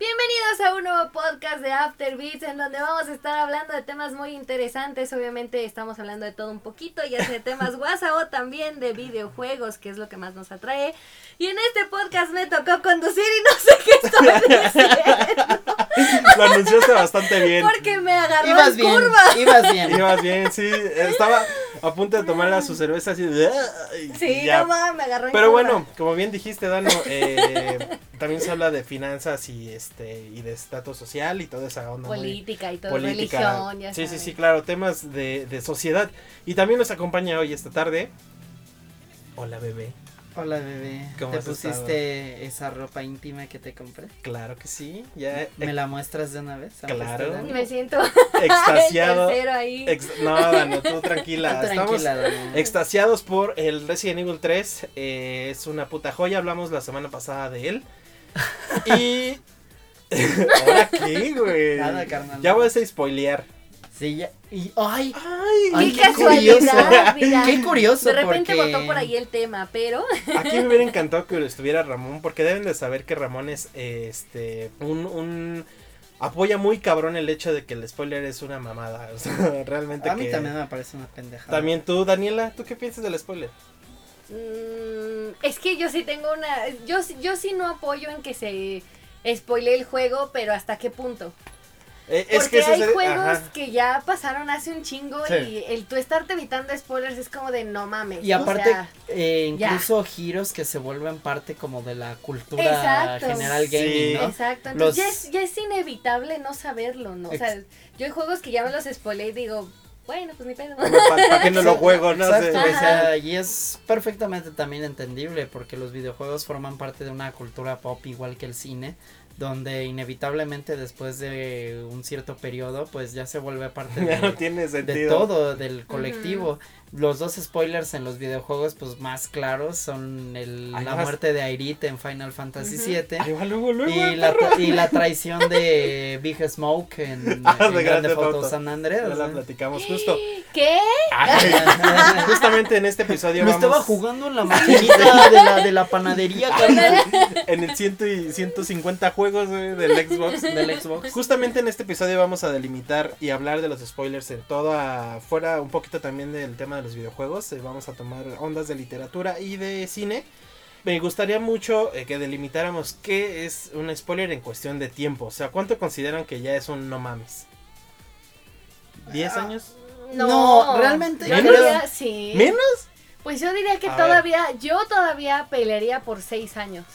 Bienvenidos a un nuevo podcast de After Beats en donde vamos a estar hablando de temas muy interesantes. Obviamente estamos hablando de todo un poquito, ya sea de temas WhatsApp o también de videojuegos, que es lo que más nos atrae. Y en este podcast me tocó conducir y no sé qué estoy diciendo. Lo anunciaste bastante bien. Porque me agarró Ibas en bien, curva. ibas bien. Ibas bien, sí. Estaba a punto de tomar su cerveza así de... y Sí, ya. no mames, me agarró en Pero curva. bueno, como bien dijiste, Dano, eh, también se habla de finanzas y este y de estatus social y toda esa onda. muy- Política y todo, política. religión, ya sí, sí, sí, claro, temas de, de sociedad. Y también nos acompaña hoy esta tarde. Hola, bebé. Hola bebé, ¿Cómo ¿te pusiste esa ropa íntima que te compré? Claro que sí. Ya ¿Me la muestras de una vez? Claro. Me siento extasiado. el ahí. ex- no, Dano, tú tranquila. Tú Estamos tranquila, extasiados por el Resident Evil 3. eh, es una puta joya. Hablamos la semana pasada de él. Y. ¿Ahora qué, güey? Nada, carnal. Ya vas a spoilear. Sí, ya. Y, ay, Ay, Ay, qué qué curioso. mira. qué curioso. De repente porque... botó por ahí el tema, pero Aquí me hubiera encantado que estuviera Ramón, porque deben de saber que Ramón es este un, un apoya muy cabrón el hecho de que el spoiler es una mamada. O sea, realmente A mí que- también me parece una pendejada. También tú, Daniela, ¿tú qué piensas del spoiler? mm, es que yo sí tengo una yo sí- yo sí no apoyo en que se spoile el juego, pero hasta qué punto? Eh, es Porque que eso hay se- juegos ajá. que ya pasaron hace un chingo Sí. y el tú estarte evitando spoilers es como de no mames. Y o aparte, sea, eh, ya. incluso giros que se vuelven parte como de la cultura Exacto. general gaming, Sí. ¿no? Exacto, Los- entonces ya, es, ya es inevitable no saberlo, ¿no? O sea, Ex- yo hay juegos que ya me los spoilé y digo, bueno, pues ni pedo. ¿Para qué no lo juego? No Exacto, sé. o sea, y es perfectamente también entendible porque los videojuegos forman parte de una cultura pop igual que el cine, donde inevitablemente después de un cierto periodo pues ya se vuelve parte Ya no de, tiene de sentido. todo, del colectivo. Los dos spoilers en los videojuegos pues más claros son el, la vas- muerte de Aerith en Final Fantasy. VII. Va luego, luego, Y la, y traición de Big Smoke en, Ah, de en Grande Auto. San Andreas. Ya la platicamos justo. ¿Qué? Ay, justamente en este episodio Me vamos estaba jugando en la maquinita de la, de la panadería, en el 100 y 150 juegos güey, del Xbox. Del Xbox. Justamente en este episodio vamos a delimitar y hablar de los spoilers en toda, fuera un poquito también del tema de los videojuegos. eh, vamos a tomar ondas de literatura y de cine. Me gustaría mucho eh, que delimitáramos qué es un spoiler en cuestión de tiempo. O sea, ¿cuánto consideran que ya es un no mames? ¿10 Ah, años? No, realmente Yo ¿Menos? diría, sí. ¿Menos? Pues yo diría que A todavía, yo todavía pelearía por seis años.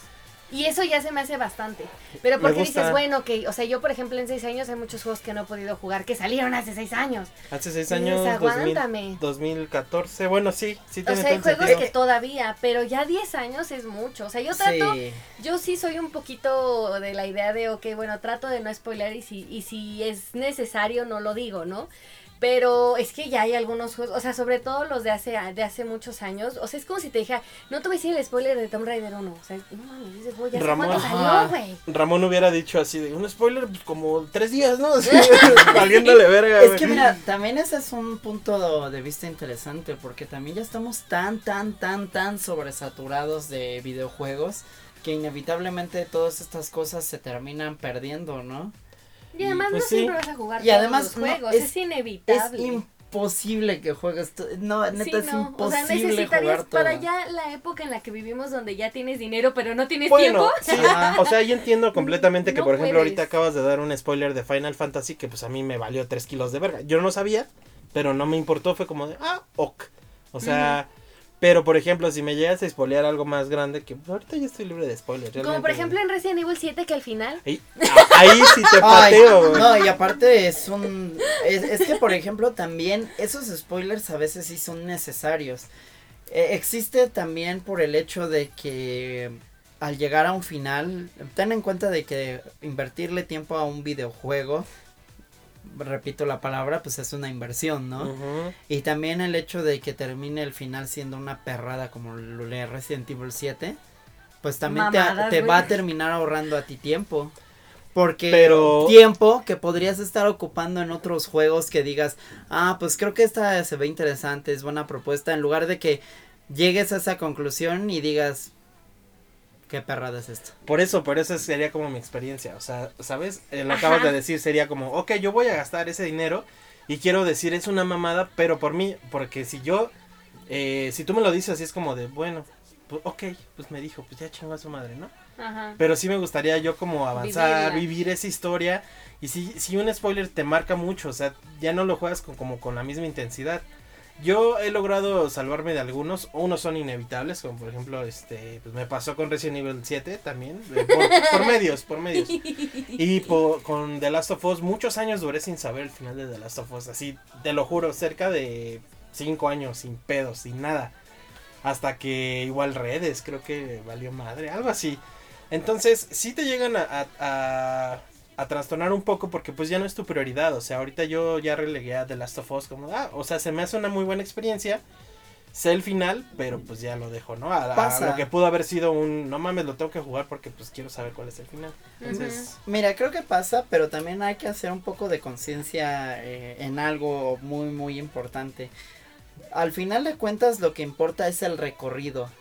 Y eso ya se me hace bastante. Pero porque dices, bueno, que, o sea, yo por ejemplo en seis años hay muchos juegos que no he podido jugar que salieron hace seis años. Hace 6 Sí, años, 2000, aguántame. 2014. Bueno, sí, sí O tiene sea, hay juegos sentido. que todavía, pero ya 10 años es mucho. O sea, yo trato, Sí. yo sí soy un poquito de la idea de, ok, bueno, trato de no spoiler y si, y si es necesario no lo digo, ¿no? Pero es que ya hay algunos juegos, o sea, sobre todo los de hace, de hace muchos años. O sea, es como si te dijera, no te voy a decir el spoiler de Tomb Raider 1. O sea, no mames, ese juego ya Ramón, salió, güey. Ramón hubiera dicho así de un spoiler pues, como tres días, ¿no? Así, valiéndole verga. Es que mira, también ese es un punto de vista interesante porque también ya estamos tan, tan, tan, tan sobresaturados de videojuegos que inevitablemente todas estas cosas se terminan perdiendo, ¿no? Y además pues no sí. siempre vas a jugar Y todos los juegos, es- es, Es inevitable. imposible que juegues, to- no, neta Sí, es no, o sea, imposible necesitarías jugar todo. para ya la época en la que vivimos donde ya tienes dinero pero no tienes Bueno, tiempo. sí, o sea, yo entiendo completamente que, No por ejemplo, puedes. ahorita acabas de dar un spoiler de Final Fantasy que pues a mí me valió tres kilos de verga. Yo no sabía, pero no me importó, fue como de, ah, ok. O sea, pero por ejemplo, si me llegas a spoilear algo más grande, que pues, ahorita ya estoy libre de spoilers. Como por ejemplo en Resident Evil 7 que al final Ahí, ahí sí te Ay, pateo, güey. no, y aparte es un. Es, es que, por ejemplo, también esos spoilers a veces sí son necesarios. Eh, existe también por el hecho de que al llegar a un final, ten en cuenta de que invertirle tiempo a un videojuego, repito la palabra, pues es una inversión, ¿no? Y también el hecho de que termine el final siendo una perrada como lo de Resident Evil 7, pues también te, Mamadas, te güey. va a terminar ahorrando a ti tiempo. Porque Pero- tiempo que podrías estar ocupando en otros juegos que digas, ah, pues creo que esta se ve interesante, es buena propuesta, en lugar de que llegues a esa conclusión y digas, qué perrada es esto. Por eso, por eso sería como mi experiencia. O sea, ¿sabes? Eh, lo Ajá. acabas de decir, sería como, ok, yo voy a gastar ese dinero y quiero decir, es una mamada, pero por mí, porque si yo, eh, si tú me lo dices así, es como de, bueno, pues, ok, pues me dijo, pues ya chingó a su madre, ¿no? Ajá. Pero sí me gustaría yo como avanzar, Vivirla. vivir esa historia. Y si, si un spoiler te marca mucho, o sea, ya no lo juegas con, como con la misma intensidad. Yo he logrado salvarme de algunos, unos son inevitables, como por ejemplo, este, pues me pasó con Resident Evil 7 también, por, por medios, por medios. Y con The Last of Us, muchos años duré sin saber el final de The Last of Us, así, te lo juro, cerca de 5 años, sin pedos, sin nada. Hasta que igual redes, creo que valió madre, algo así. Entonces, sí te llegan a, a, a- a trastornar un poco porque pues ya no es tu prioridad. O sea, ahorita yo ya relegué a The Last of Us como, ah, o sea, se me hace una muy buena experiencia. Sé el final, pero pues ya lo dejo, ¿no? A, a Pasa. lo que pudo haber sido un, no mames, lo tengo que jugar porque pues quiero saber cuál es el final. Entonces, Mira, creo que pasa, pero también hay que hacer un poco de conciencia eh, en algo muy, muy importante. Al final de cuentas, lo que importa es el recorrido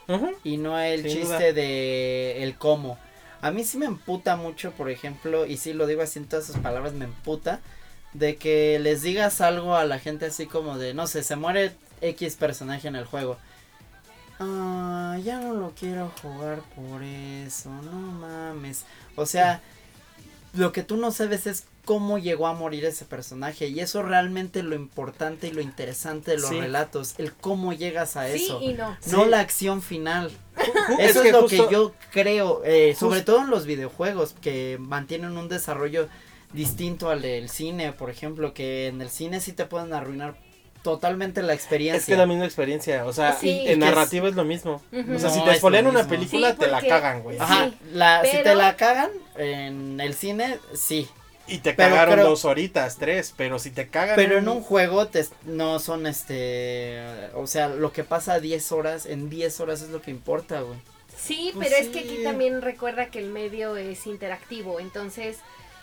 y no el Sin chiste duda. de el cómo. A mí sí me emputa mucho, por ejemplo, y sí lo digo así en todas sus palabras, me emputa de que les digas algo a la gente así como de, no sé, se muere X personaje en el juego. Ah, ya no lo quiero jugar por eso, no mames. O sea, lo que tú no sabes es cómo llegó a morir ese personaje y eso realmente lo importante y lo interesante de los Sí. relatos, el cómo llegas a Sí eso y no. no Sí. la acción final. Es Eso es, que lo justo- que yo creo, eh, sobre Justo- todo en los videojuegos, que mantienen un desarrollo distinto al del cine, por ejemplo, que en el cine sí te pueden arruinar totalmente la experiencia. es que es la misma experiencia, o sea, Sí. en narrativa es lo mismo. O sea, No, si te spoilean una mismo. película, Sí, te la cagan, güey. Ajá, Sí, la, si te la cagan en el cine, sí. Y te Pero cagaron creo- dos horitas, tres, pero si te cagan. Pero en un juego te, no son este, o sea, lo que pasa a 10 horas, en 10 horas es lo que importa, güey. Sí, Pues pero es que aquí también recuerda que el medio es interactivo, entonces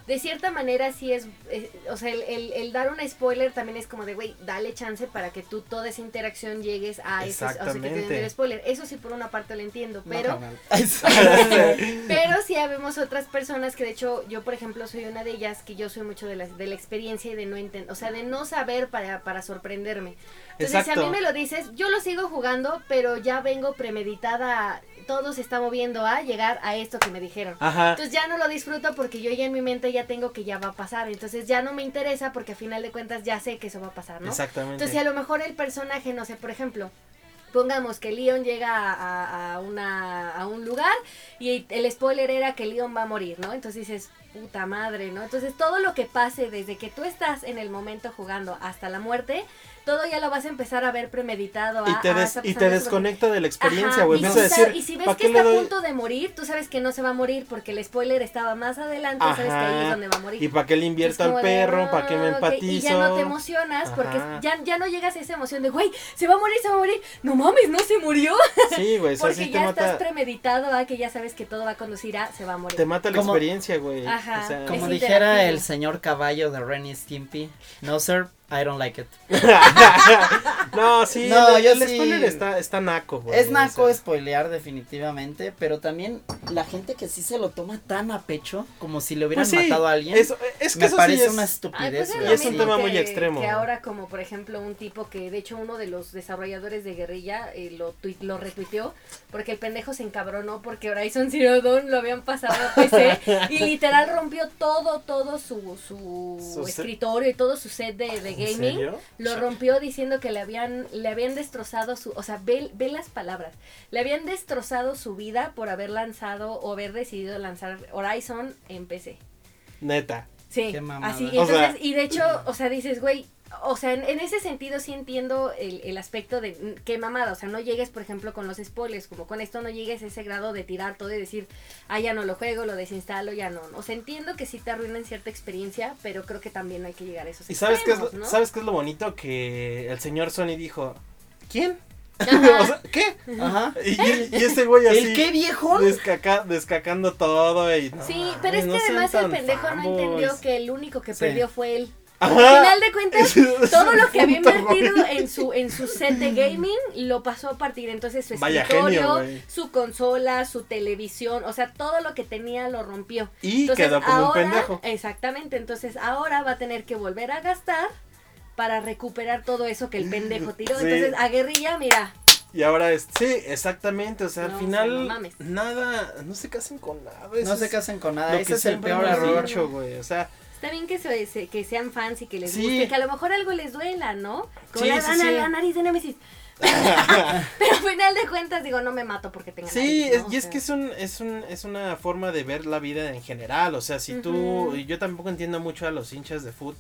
de cierta manera sí es, eh, o sea, el, el- el dar un spoiler también es como de, güey, dale chance para que tú toda esa interacción llegues a ese, o sea, que te den el spoiler. Eso sí por una parte lo entiendo, pero... No. Pero sí habemos otras personas que de hecho yo por ejemplo soy una de ellas que yo soy mucho de la, de la experiencia y de no entender, o sea, de no saber para, para sorprenderme. Entonces si a mí me lo dices, yo lo sigo jugando, pero ya vengo premeditada, todo se está moviendo a llegar a esto que me dijeron. Ajá. Entonces ya no lo disfruto porque yo ya en mi mente ya tengo que ya va a pasar. Entonces ya no me interesa porque a final de cuentas ya sé que eso va a pasar, ¿no? Exactamente. Entonces, si a lo mejor el personaje, no sé, por ejemplo, pongamos que Leon llega a, a- a una, a un lugar y el spoiler era que Leon va a morir, ¿no? Entonces dices, puta madre, ¿no? Entonces todo lo que pase desde que tú estás en el momento jugando hasta la muerte, todo ya lo vas a empezar a ver premeditado. y a- te, ah, des- y te desconecta de la experiencia, Ajá, güey. y, si sa- decir, y si ves ¿para que está a punto de morir, tú sabes que no se va a morir porque el spoiler estaba más adelante, sabes que ahí es Ajá. donde va a morir. ¿Y para qué le invierto al perro? ¿Para qué me ah, empatizo? Y ya no te emocionas porque Ajá. ya, ya no llegas a esa emoción de, güey, se va a morir, se va a morir. No mames, no se murió. Sí, güey, porque te ya estás premeditado a que ya sabes que todo va a conducir a, se va a morir. te mata la experiencia, güey. Ajá, O sea, Como dijera el señor caballo de Renny Stimpy, no sir, I don't like it. no, sí, No, el, yo el sí- spoiler está, está naco, güey. Es naco o sea. spoilear definitivamente, pero también la gente que sí se lo toma tan a pecho como si le hubieran Pues sí, matado a alguien, eso- es que me eso parece sí es... una Ay, estupidez. pues es güey, lo Y es un tema muy que- extremo. Que ahora como por ejemplo un tipo que de hecho uno de los desarrolladores de Guerrilla eh, lo, tui- lo retuiteó porque el pendejo se encabronó porque Horizon Zero Dawn lo habían pasado a PC y literal rompió todo, todo su, su, Su set. escritorio y todo su set de, de ¿En gaming. serio? Lo rompió diciendo que le habían, le habían destrozado su, o sea, ve, ve las palabras, le habían destrozado su vida por haber lanzado o haber decidido lanzar Horizon en PC. Neta. Sí, así, y O entonces, sea- y de hecho, o sea, dices, güey, o sea, en, en ese sentido sí entiendo el, el aspecto de mm, qué mamada, o sea, no llegues, por ejemplo, con los spoilers, como con esto no llegues a ese grado de tirar todo y decir, ah, ya no lo juego, lo desinstalo, ya no. O sea, entiendo que sí te arruinan cierta experiencia, pero creo que también no hay que llegar a esos ¿Y sabes qué, es, extremos, lo- ¿no? sabes qué es lo bonito? Que el señor Sony dijo, ¿quién? o sea, ¿qué? Ajá. Y, y- y ese güey así. ¿El qué viejo? descaca- descacando todo y no Sí, pero es que no además el pendejo no entendió que el único que Sí. perdió fue él. Al final de cuentas, Es- todo lo que había invertido en su en su set de gaming lo pasó a partir entonces su Vaya escritorio, genio, su consola, su televisión, o sea, todo lo que tenía lo rompió. Y Entonces, quedó como un ahora- pendejo. Exactamente, entonces ahora va a tener que volver a gastar para recuperar todo eso que el pendejo tiró. Sí. Entonces, a guerrilla, mira, Y ahora es, sí, exactamente, o sea, No, al o final sea, no mames. nada, no se casen con nada. eso No se casen con nada. Ese es el peor error. dicho, güey, o sea, está bien que, se, que sean fans y que les Sí. guste, que a lo mejor algo les duela, ¿no? Como Sí, la, sí, la- sí. la nariz de Nemesis. Pero al final de cuentas, digo, no me mato porque tenga Sí, nariz, es- ¿no? y O es que es un, es un, es una forma de ver la vida en general, o sea, si tú, Ujú. y yo tampoco entiendo mucho a los hinchas de foot,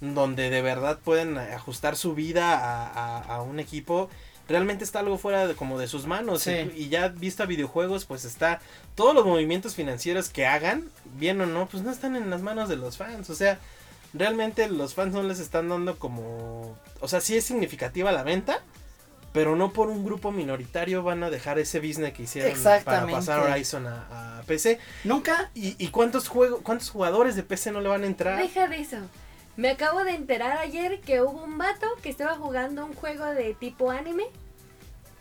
donde de verdad pueden ajustar su vida a, a- a un equipo, realmente está algo fuera de, como de sus manos, Sí. y, y ya visto a videojuegos, pues está, todos los movimientos financieros que hagan, bien o no, pues no están en las manos de los fans, o sea, realmente los fans no les están dando como, o sea, sí es significativa la venta, pero no por un grupo minoritario van a dejar ese business que hicieron para pasar Horizon a, a PC. Nunca. ¿Y, y cuántos juegos, cuántos jugadores de PC no le van a entrar? Deja de eso. Me acabo de enterar ayer que hubo un vato que estaba jugando un juego de tipo anime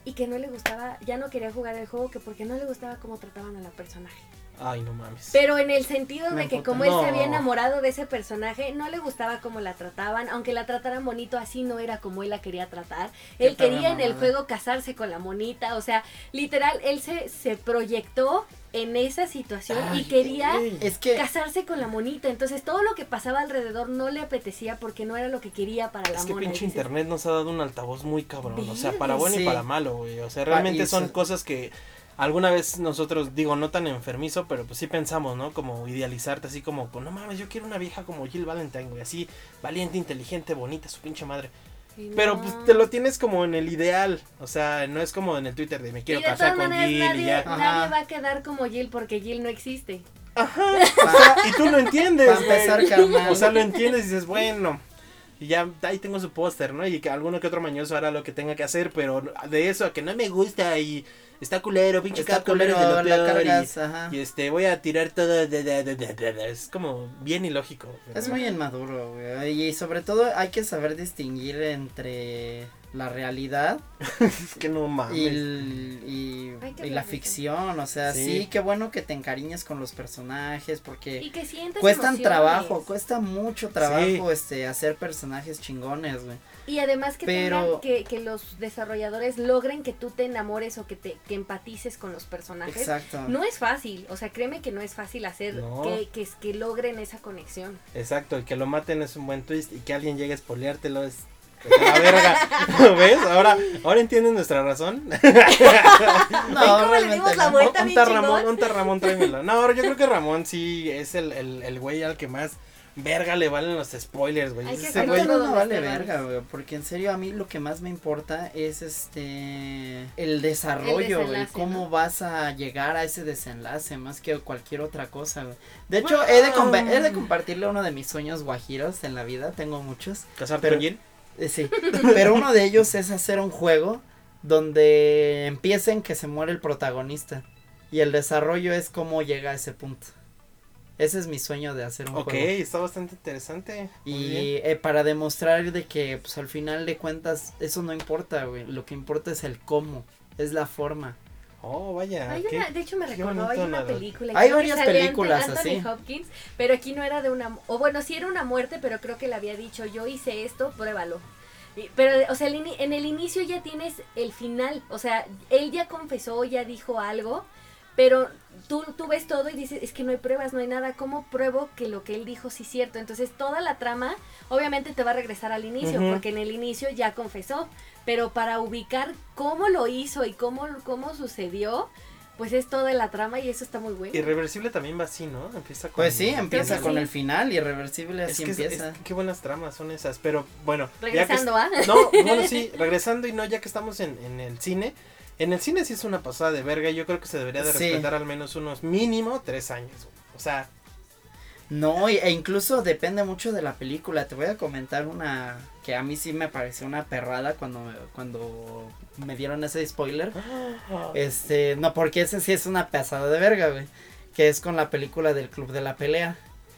y que no le gustaba, ya no quería jugar el juego que porque no le gustaba cómo trataban a la personaje. Ay, no mames. Pero en el sentido Me de que como él No. se había enamorado de ese personaje, no le gustaba cómo la trataban, aunque la trataran bonito, así no era como él la quería tratar. Qué Él quería en el juego casarse con la monita, o sea, literal, él se, se proyectó en esa situación y quería. Es que. casarse con la monita. Entonces todo lo que pasaba alrededor no le apetecía porque no era lo que quería para la Es que mona. pinche Y dices, internet nos ha dado un altavoz muy cabrón. O sea, para bueno Sí. y para malo, güey. O sea, realmente son cosas que alguna vez nosotros, digo, no tan enfermizo, pero pues sí pensamos, ¿no? Como idealizarte así como, pues no mames, yo quiero una vieja como Jill Valentine, güey. Así, valiente, inteligente, bonita, su pinche madre. "Sí, Pero no". pues te lo tienes como en el ideal. O sea, no es como en el Twitter de me quiero y de casar con Jill y nadie, ya. Ajá. nadie va a quedar como Jill porque Jill no existe. Ajá. O sea, y tú lo entiendes. O sea, lo entiendes y dices, bueno. Y ya ahí tengo su póster, ¿no? Y que alguno que otro mañoso hará lo que tenga que hacer, pero de eso a que no me gusta y está culero, pinche Está Capcom, culero, de lo peor, y- cargas, ajá. y, este voy a tirar todo de, de- de- es como bien ilógico. Es muy inmaduro, güey. Y sobre todo hay que saber distinguir entre la realidad es que no mames. y, el- y- y la ficción. O sea, Sí. sí. qué bueno que te encariñes con los personajes porque Y que sientas cuestan emociones. trabajo, cuesta mucho trabajo Sí. este hacer personajes chingones, güey. Y además que, Pero- tengan- que, que los desarrolladores logren que tú te enamores o que te que empatices con los personajes. Exacto. No es fácil, o sea, créeme que no es fácil hacer No. que, que, que logren esa conexión. Exacto, el que lo maten es un buen twist y que alguien llegue a spoileártelo es la verga. ¿Ves? Ahora, ahora entienden nuestra razón. No, ¿cómo le dimos la no. vuelta? Un bien Ramón, un Ramón, tráemelo. No, yo creo que Ramón sí es el, el, el güey al que más verga le valen los spoilers, güey. Ese güey. no me vale este verga, güey, porque en serio a mí lo que más me importa es este el desarrollo, güey, cómo ¿no? vas a llegar a ese desenlace más que cualquier otra cosa, güey. De hecho, he de, compa- he de compartirle uno de mis sueños guajiros en la vida, tengo muchos, ¿Casarte Pero- con Jill? Sí, pero uno de ellos es hacer un juego donde empiecen que se muere el protagonista y el desarrollo es cómo llega a ese punto. Ese es mi sueño de hacer un Ok, juego. está bastante interesante. Y eh, para demostrar de que, pues al final de cuentas, eso no importa, güey. Lo que importa es el cómo, es la forma. Oh, vaya. Hay qué- una, de hecho me recordó, hay una película. Hay varias películas Anthony así. Hopkins, pero aquí no era de una, o bueno, sí era una muerte, pero creo que le había dicho, yo hice esto, pruébalo. Pero, o sea, el ini- en el inicio ya tienes el final, o sea, él ya confesó, ya dijo algo, pero tú, tú ves todo y dices, es que no hay pruebas, no hay nada, ¿cómo pruebo que lo que él dijo sí es cierto? Entonces toda la trama obviamente te va a regresar al inicio, Ujú. porque en el inicio ya confesó, pero para ubicar cómo lo hizo y cómo, cómo sucedió, pues es toda la trama y eso está muy bueno. Irreversible también va así, ¿no? Empieza con. Pues sí, empieza que con sí. el final, irreversible Es así que es- empieza. es- qué buenas tramas son esas. Pero bueno. que Regresando, ¿ah? No, bueno, sí, regresando y no, ya que estamos en, en el cine. En el cine sí es una pasada de verga. y Yo creo que se debería de Sí. respetar al menos unos mínimo tres años. O sea, No, e incluso depende mucho de la película. Te voy a comentar una que a mí sí me pareció una perrada cuando, cuando me dieron ese spoiler. Este, no, porque ese sí es una pesada de verga, güey. Que es con la película del Club de la Pelea.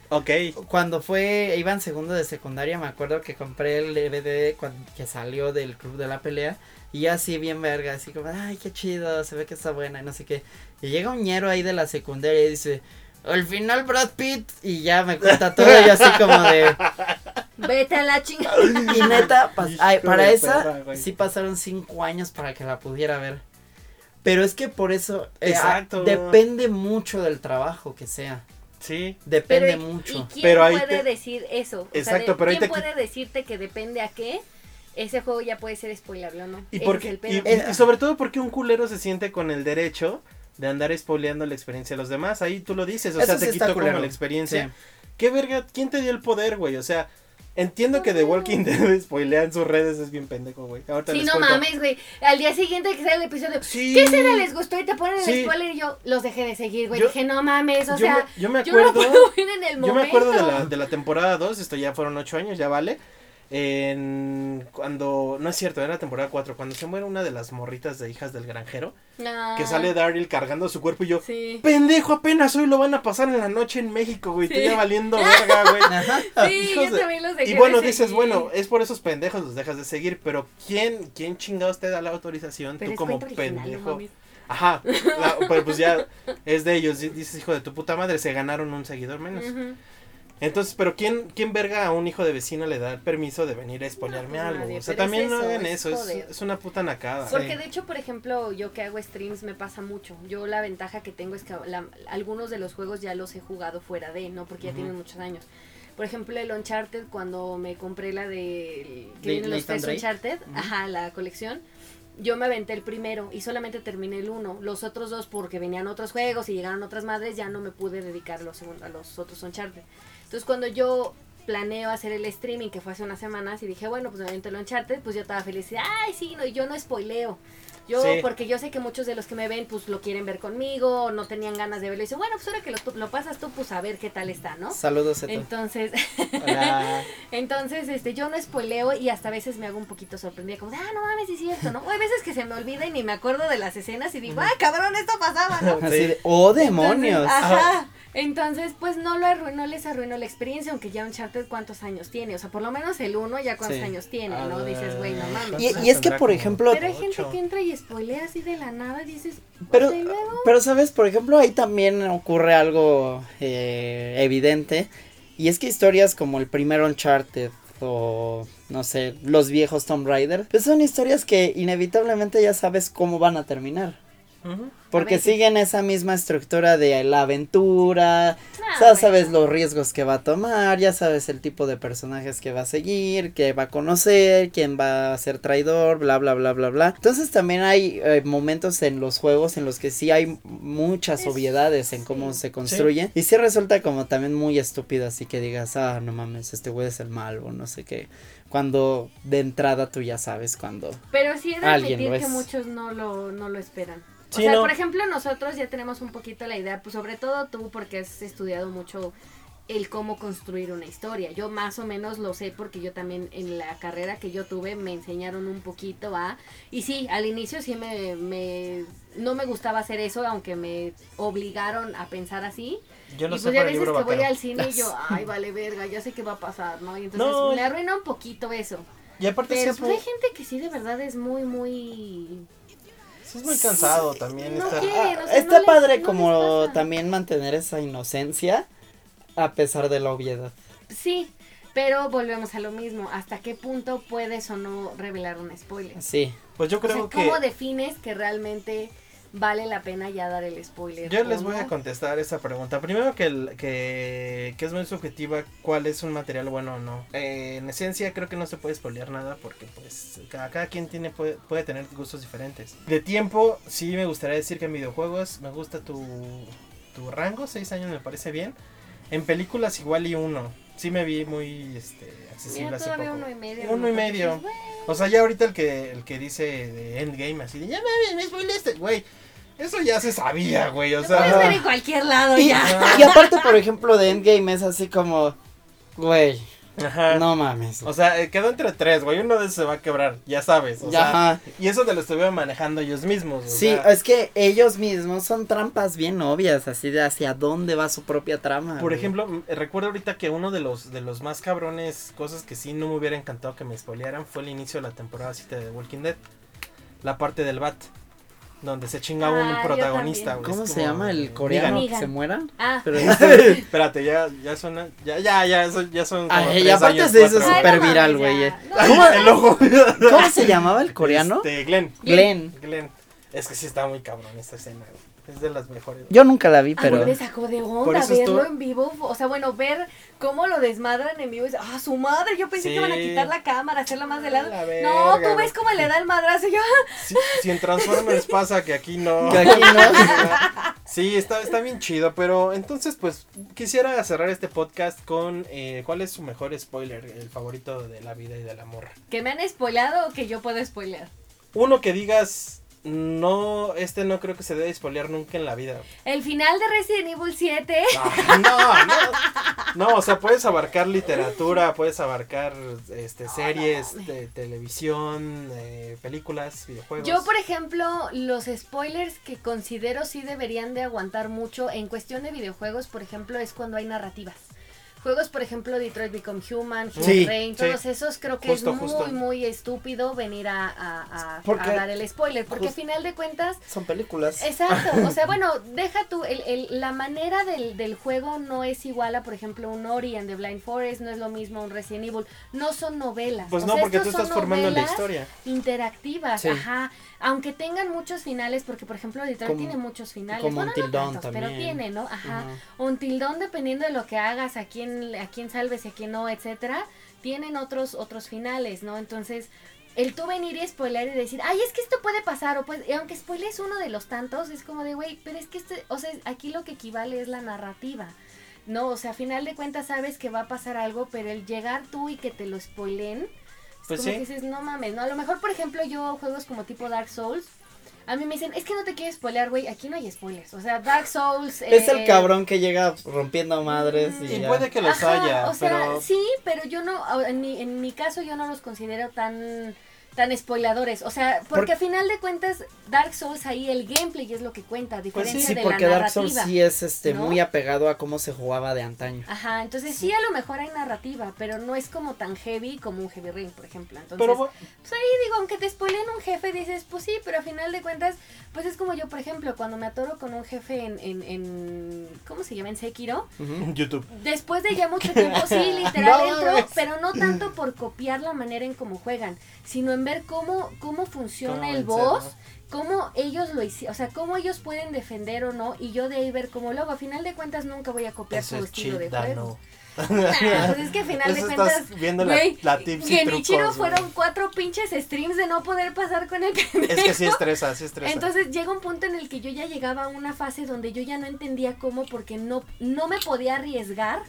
Ok. Cuando fue, iba en segundo de secundaria, me acuerdo que compré el DVD que salió del Club de la Pelea. Y así bien verga, así como, ay, qué chido, se ve que está buena y no sé qué. Y llega un ñero ahí de la secundaria y dice, al final Brad Pitt y ya me cuenta todo y así como de vete a la chingada. y neta ay, para esa sí pasaron cinco años para que la pudiera ver. Pero es que por eso eh, Exacto. depende mucho del trabajo que sea. Sí. Depende mucho ¿y quién pero puede decir eso Exacto pero quién puede decirte que depende a qué ese juego ya puede ser spoilerlo o no y, porque, y sobre todo porque un culero se siente con el derecho de andar spoileando la experiencia de los demás. Ahí tú lo dices, o sea, te quitó como la experiencia. ¿Qué verga? ¿Quién te dio el poder, güey? O sea, entiendo que The Walking Dead spoilea en sus redes, es bien pendejo, güey. sí, no mames, güey. Al día siguiente que sale el episodio, ¿qué será les gustó? Y te ponen el spoiler y yo los dejé de seguir, güey. Dije, no mames, o sea, yo me acuerdo, yo, en el yo me acuerdo de la, de la temporada 2, esto ya fueron ocho años, ya vale en cuando no es cierto era la temporada 4 cuando se muere una de las morritas de hijas del granjero que sale Daryl cargando su cuerpo y yo pendejo apenas hoy lo van a pasar en la noche en México güey estoy valiendo verga güey sí, yo también los dejé y bueno dices bueno es por esos pendejos los dejas de seguir pero quién quién chingados te da la autorización tú como pendejo. Ajá, pues ya es de ellos, dices hijo de tu puta madre, se ganaron un seguidor menos. Entonces, pero ¿quién, ¿quién verga a un hijo de vecino le da el permiso de venir a exponerme pues algo? o sea, también no hagan eso, es, una puta nacada. Porque de hecho, por ejemplo, yo que hago streams me pasa mucho. Yo la ventaja que tengo es que algunos de los juegos ya los he jugado fuera de, ¿no? Porque ya tienen muchos años. Por ejemplo, el Uncharted, cuando me compré la de... que vienen los tres Uncharted, ajá, la colección yo me aventé el primero y solamente terminé el uno. Los otros dos, porque venían otros juegos y llegaron otras madres, ya no me pude dedicar los a los otros Uncharted. Entonces cuando yo planeo hacer el streaming, que fue hace unas semanas, y dije, bueno, pues me avento el Uncharted, pues yo estaba feliz. Ay, sí, no, yo no spoileo. Yo, porque yo sé que muchos de los que me ven, pues lo quieren ver conmigo, no tenían ganas de verlo. Y dice, bueno, pues ahora que lo, pasas tú, pues a ver qué tal está, ¿no? Saludos, Eto. Entonces, entonces, este, yo no spoileo y hasta a veces me hago un poquito sorprendida, como, ah, no mames, es cierto, ¿no? O hay veces que se me olvida y ni me acuerdo de las escenas y digo, ay, cabrón, esto pasaba, ¿no? Así de, oh, demonios. ajá. Entonces, pues no lo arruinó, les arruinó la experiencia, aunque ya Uncharted cuántos años tiene, o sea, por lo menos el uno ya cuántos años tiene, ¿no? Dices, güey, no mames. Y, es que, por ejemplo... Pero hay gente que entra y spoilea así de la nada y dices, pero, pero, ¿sabes? Por ejemplo, ahí también ocurre algo eh, evidente, y es que historias como el primer Uncharted o no sé, los viejos Tomb Raider, pues son historias que inevitablemente ya sabes cómo van a terminar. Porque siguen esa misma estructura de la aventura, ah, ya sabes los riesgos que va a tomar, ya sabes el tipo de personajes que va a seguir, que va a conocer, quién va a ser traidor, bla, bla, bla, bla, bla. Entonces también hay eh, momentos en los juegos en los que sí hay muchas obviedades en cómo se construye. Y sí resulta como también muy estúpido así que digas, ah, no mames, este güey es el malo, no sé qué. Cuando de entrada tú ya sabes cuando pero sí es alguien que muchos no lo no lo esperan o sea, por ejemplo, nosotros ya tenemos un poquito la idea, pues sobre todo tú porque has estudiado mucho el cómo construir una historia. Yo más o menos lo sé porque yo también en la carrera que yo tuve me enseñaron un poquito a... Y sí, al inicio sí me, me no me gustaba hacer eso, aunque me obligaron a pensar así. Yo no y pues ya veces que voy al cine y yo, ay, vale verga, ya sé qué va a pasar, ¿no? Y entonces me arruina un poquito eso. Y aparte Pero pues, hay gente que sí de verdad es muy, muy es muy cansado también. está ah, está padre como también mantener esa inocencia a pesar de la obviedad. Sí, pero volvemos a lo mismo. ¿Hasta qué punto puedes o no revelar un spoiler? Sí. Pues yo creo que... ¿Cómo defines que realmente vale la pena ya dar el spoiler. Yo les voy a contestar esa pregunta. Primero que, el, que, que, es muy subjetiva cuál es un material bueno o no. Eh, en esencia creo que no se puede spoilear nada porque pues cada, cada quien tiene puede, puede, tener gustos diferentes. De tiempo sí me gustaría decir que en videojuegos me gusta tu, tu rango, seis años me parece bien. En películas igual y uno. Sí me vi muy este, accesible hace poco. Uno y medio. Uno y medio. O sea, ya ahorita el que, el que dice de Endgame así de, ya me, me este, güey Eso ya se sabía, güey, o Lo puedes sea. ver en cualquier lado Y, ya. y aparte, por ejemplo, de Endgame es así como, güey, Ajá. no mames. O sea, eh, quedó entre tres, güey. Uno de esos se va a quebrar, ya sabes. O sea, y eso te lo estuvieron manejando ellos mismos. o Sí, sea, es que ellos mismos son trampas bien obvias, así de hacia dónde va su propia trama. Por güey. ejemplo, recuerdo ahorita que uno de los de los más cabrones, cosas que sí no me hubiera encantado que me spoilearan, fue el inicio de la temporada 7 de Walking Dead. La parte del bat. Donde se chinga Ah, un yo protagonista, güey. ¿Cómo se llama el coreano Negan. que se muera? Ah, Pero Espérate, ya, ya suena. Ya, ya, ya, eso, ya son. como Ay, y tres aparte años, se hizo súper viral, güey. ¿Cómo? el ojo. ¿Cómo se llamaba el coreano? Este, Glenn. Glenn. Glenn. Es que sí está muy cabrón esta escena, güey. Es de las mejores. Yo nunca la vi, A mí pero... me sacó de Por onda eso verlo estuvo- en vivo. O sea, bueno, ver cómo lo desmadran en vivo. Ah, su madre. Yo pensé Sí. que iban a quitar la cámara, hacerla más de lado. La no, verga, tú ves cómo le da el madrazo. Yo, Si, si en Transformers pasa que aquí no. Que aquí no. Sí, está, está bien chido, pero entonces pues quisiera cerrar este podcast con eh, cuál es su mejor spoiler, el favorito de la vida y del amor. que me han spoileado o que yo puedo spoilear. Uno que digas, no, este no creo que se debe spoilear nunca en la vida. El final de Resident Evil 7. Ah, no, no, no, o sea, puedes abarcar literatura, puedes abarcar este series de televisión, eh, películas, videojuegos. Yo, por ejemplo, los spoilers que considero sí deberían de aguantar mucho en cuestión de videojuegos, por ejemplo, es cuando hay narrativas. Juegos, por ejemplo, Detroit Become Human, Sí, Rain, sí. todos esos creo que Justo, es muy, justo. muy estúpido venir a, a- a- dar el spoiler, porque a Just- final de cuentas Son películas. Exacto, o sea, bueno, deja tú, el, el- la manera del, del juego no es igual a, por ejemplo, un Ori and the Blind Forest, no es lo mismo un Resident Evil, no son novelas. Pues o no, sea, porque tú estos son estás formando la novelas historia. Interactivas, Sí. ajá, aunque tengan muchos finales, porque por ejemplo Detroit Como- tiene muchos finales, como bueno, no tantos, pero tiene, ¿no? Ajá. Until Dawn, dependiendo de lo que hagas, a quién, a quién salves y a quién no, etcétera, tienen otros, otros finales, ¿no? Entonces, el tú venir y spoiler y decir, ay, es que esto puede pasar, o pues, y aunque spoiles uno de los tantos, es como de, güey, pero es que este, o sea, aquí lo que equivale es la narrativa. No, o sea, a final de cuentas sabes que va a pasar algo, pero el llegar tú y que te lo spoilen, Pues como sí. que dices, no mames, ¿no? A lo mejor, por ejemplo, yo juegos como tipo Dark Souls, a mí me dicen, es que no te quiero spoilear, güey, aquí no hay spoilers. O sea, Dark Souls... Es eh, el cabrón que llega rompiendo madres y, Y ya. puede que los Ajá, haya, o sea, pero sí, pero yo no, en mi, en mi caso yo no los considero tan tan spoiladores, o sea, porque Por- a final de cuentas Dark Souls ahí el gameplay es lo que cuenta, a diferencia Pues sí, de porque la Dark narrativa. Souls sí es este ¿no? muy apegado a cómo se jugaba de antaño. Ajá, entonces sí a lo mejor hay narrativa, pero no es como tan heavy como un Heavy Rain, por ejemplo. Entonces, pero pues ahí digo, aunque te spoilen un jefe, dices, pues sí, pero a final de cuentas, pues es como yo, por ejemplo, cuando me atoro con un jefe en, en, en ¿cómo se llama? En Sekiro, Ujú. YouTube. Después de ya mucho tiempo, sí, literal No entro, pero no tanto por copiar la manera en cómo juegan, sino en ver cómo, cómo funciona el boss, cómo ellos lo hicieron, o sea, cómo ellos pueden defender o no, y yo de ahí ver cómo luego, a final de cuentas nunca voy a copiar Eso su es estilo de juego. Nah, pues es que a final de Eso cuentas, estás viendo la, tips y Genichiro trucos, fueron cuatro pinches streams de no poder pasar con el Es que sí estresa, sí estresa. entonces llega un punto en el que yo ya llegaba a una fase donde yo ya no entendía cómo porque no, no me podía arriesgar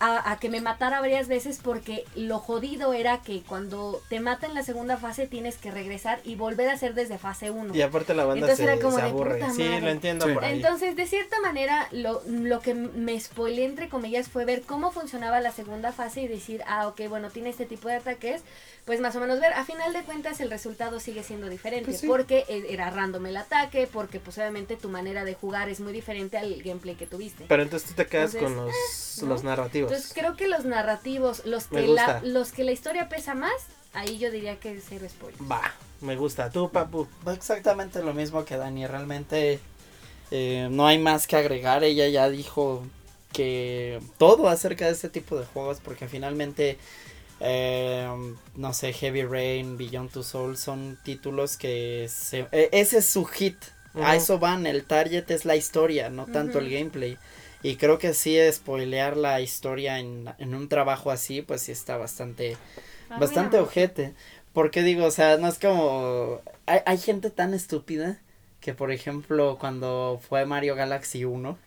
a, a que me matara varias veces porque lo jodido era que cuando te mata en la segunda fase tienes que regresar y volver a hacer desde fase 1. y aparte la banda Entonces se, era como se de aburre. puta Sí, lo entiendo Sí. por ahí. Entonces, de cierta manera, lo, lo que me spoilé, entre comillas, fue ver cómo funcionaba la segunda fase y decir, ah, ok, bueno, tiene este tipo de ataques, pues más o menos ver. A final de cuentas, el resultado sigue siendo diferente, Pues sí. porque e- era random el ataque, porque pues obviamente tu manera de jugar es muy diferente al gameplay que tuviste. Pero entonces tú te quedas Entonces, con los, ¿no? los narrativos. Entonces, creo que los narrativos, los que, la, gusta. los que la historia pesa más, ahí yo diría que es cero spoiler. Va, me gusta. Tú, papu. Exactamente lo mismo que Dani, realmente eh, no hay más que agregar, ella ya dijo que todo acerca de este tipo de juegos porque finalmente eh, no sé, Heavy Rain, Beyond Two Souls son títulos que se, eh, ese es su hit, a eso van, el target es la historia, no tanto el gameplay. Y creo que sí, spoilear la historia en, en un trabajo así, pues sí está bastante Ah, bastante mira. ojete. Porque digo, o sea, no es como. Hay, hay gente tan estúpida que, por ejemplo, cuando fue Mario Galaxy 1,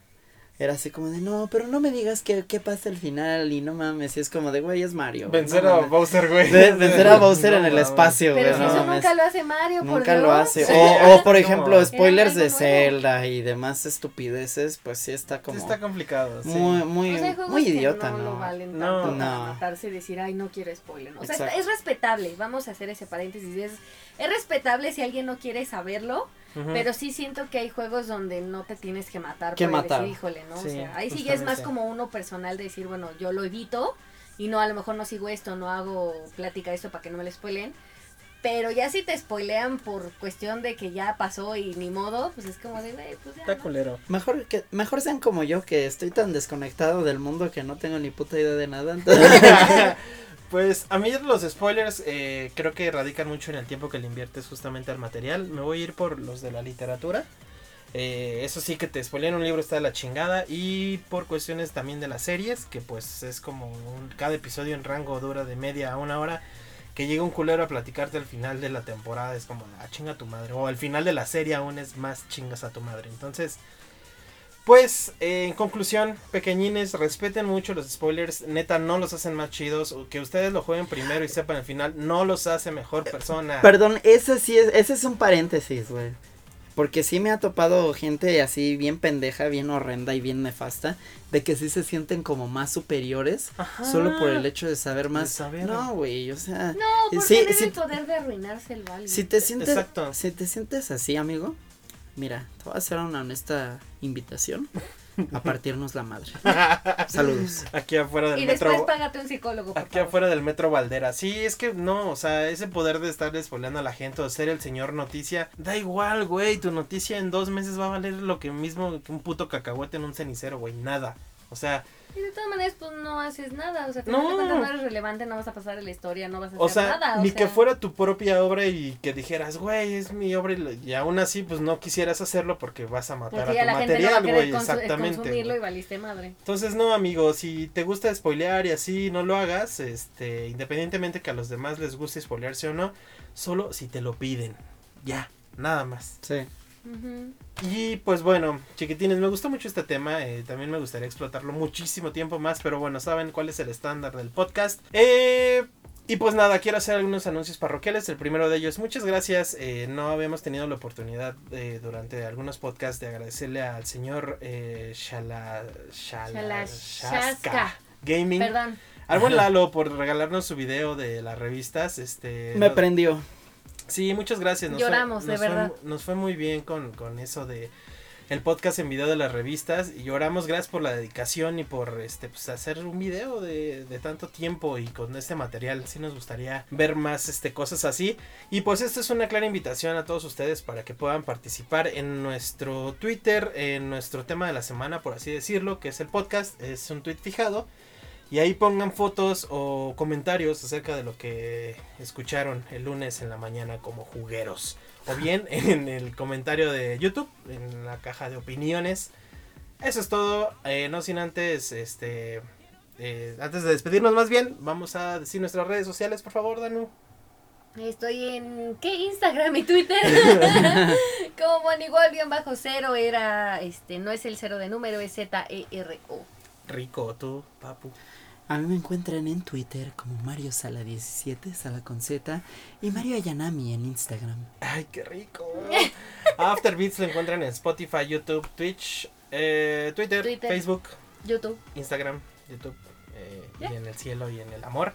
era así como de, no, pero no me digas qué, qué pasa al final y no mames, y es como de, güey, es Mario. güey, Vencer no a mames". Bowser, güey. De- vencer a Bowser No en el mames. espacio, güey. Pero si no eso mames. nunca lo hace Mario, por Nunca lo hace. Sí, o, o, por ejemplo, spoilers de. Zelda y demás estupideces, pues sí está como Sí está complicado, sí. muy, muy, O sea, muy que idiota, no, ¿no? valen No. tanto No. matarse y decir, ay, no quiero spoiler. O sea, Exacto. es respetable, vamos a hacer ese paréntesis. Es, es respetable si alguien no quiere saberlo, Pero sí siento que hay juegos donde no te tienes que matar Que por matar. decir, híjole, ¿no? Sí, o sea, ahí sí ya es más como uno personal de decir, bueno, yo lo evito y no, a lo mejor no sigo esto, no hago plática de esto para que no me lo spoilen. Pero ya si te spoilean por cuestión de que ya pasó y ni modo, pues es como de, güey, pues ya. Está ¿no? culero. Mejor que mejor sean como yo que estoy tan desconectado del mundo que no tengo ni puta idea de nada. entonces- Pues a mí los spoilers eh, creo que radican mucho en el tiempo que le inviertes justamente al material. Me voy a ir por los de la literatura. Eh, eso sí que te spoilean un libro está de la chingada. Y por cuestiones también de las series, que pues es como un- cada episodio en rango dura de media a una hora. Que llega un culero a platicarte al final de la temporada, es como, ah, chinga tu madre. O al final de la serie aún es más chingas a tu madre. Entonces, pues, eh, en conclusión, pequeñines, respeten mucho los spoilers, neta, no los hacen más chidos, o que ustedes lo jueguen primero y sepan el final, no los hace mejor persona. Perdón, ese sí es, ese es un paréntesis, güey. Porque sí me ha topado gente así bien pendeja, bien horrenda y bien nefasta, de que sí se sienten como más superiores Ajá. solo por el hecho de saber más. saber. No, güey, o sea, No, porque Sí, tiene sí. el poder de arruinarse el baile. si te sientes Exacto. si te sientes así, amigo, mira, te voy a hacer una honesta invitación a partirnos la madre. Saludos. Aquí afuera del y metro. después págate un psicólogo, por Aquí favor. afuera del metro Valdera. Sí, es que no, o sea, ese poder de estar despoleando a la gente o ser el señor noticia, da igual, güey. Tu noticia en dos meses va a valer lo que mismo que un puto cacahuete en un cenicero, güey. Nada. O sea, Y de todas maneras, pues no haces nada. O sea, No. cuentas no eres relevante, no vas a pasar de la historia, no vas a hacer o sea, nada. o ni sea, que fuera tu propia obra y que dijeras, güey, es mi obra y, lo- y aún así, pues no quisieras hacerlo porque vas a matar Porque a tu la gente no material, güey. consu- Exactamente. consumirlo y valiste madre. Entonces, no, amigo, si te gusta spoilear y así, no lo hagas, este, independientemente que a los demás les guste spoilearse o no, solo si te lo piden. Ya, nada más. Sí. Y pues bueno, chiquitines, me gustó mucho este tema, eh, también me gustaría explotarlo muchísimo tiempo más, pero bueno, saben cuál es el estándar del podcast. Eh, y pues nada, quiero hacer algunos anuncios parroquiales. El primero de ellos, muchas gracias. eh, no habíamos tenido la oportunidad eh, durante algunos podcasts de agradecerle al señor eh, Shala, Shala, Shalashaska. Gaming. Perdón. Al buen Lalo por regalarnos su video de las revistas. Este, Me prendió. Sí, muchas gracias. Nos Lloramos, fue, de nos verdad. nos fue muy bien con, con eso de el podcast en video de las revistas y lloramos gracias por la dedicación y por este pues hacer un video de, de tanto tiempo y con este material sí nos gustaría ver más este cosas así y pues esta es una clara invitación a todos ustedes para que puedan participar en nuestro Twitter en nuestro tema de la semana por así decirlo que es el podcast es un tweet fijado y ahí pongan fotos o comentarios acerca de lo que escucharon el lunes en la mañana como jugueros. O bien en el comentario de YouTube, en la caja de opiniones. Eso es todo. eh, no sin antes, este... eh, antes de despedirnos más bien, vamos a decir nuestras redes sociales, por favor, Danu. Estoy en ¿qué? Instagram y Twitter. Como igual bien bajo cero era este no es el cero de número, es Z E R O. Rico, tú, papu. A mí me encuentran en Twitter como Mario Sala 17, Sala con Z, y Mario Ayanami en Instagram. Ay, qué rico. After Beats lo encuentran en Spotify, YouTube, Twitch, eh, Twitter, Twitter. Facebook, YouTube. Instagram, YouTube eh, y en el cielo y en el amor.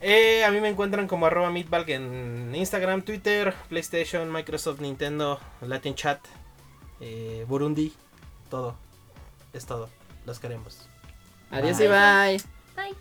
Eh, a mí me encuentran como arroba meatbag en Instagram, Twitter, PlayStation, Microsoft, Nintendo, Latin Chat, eh, Burundi, todo. Es todo. Los queremos. Adiós Bye. y bye. さい。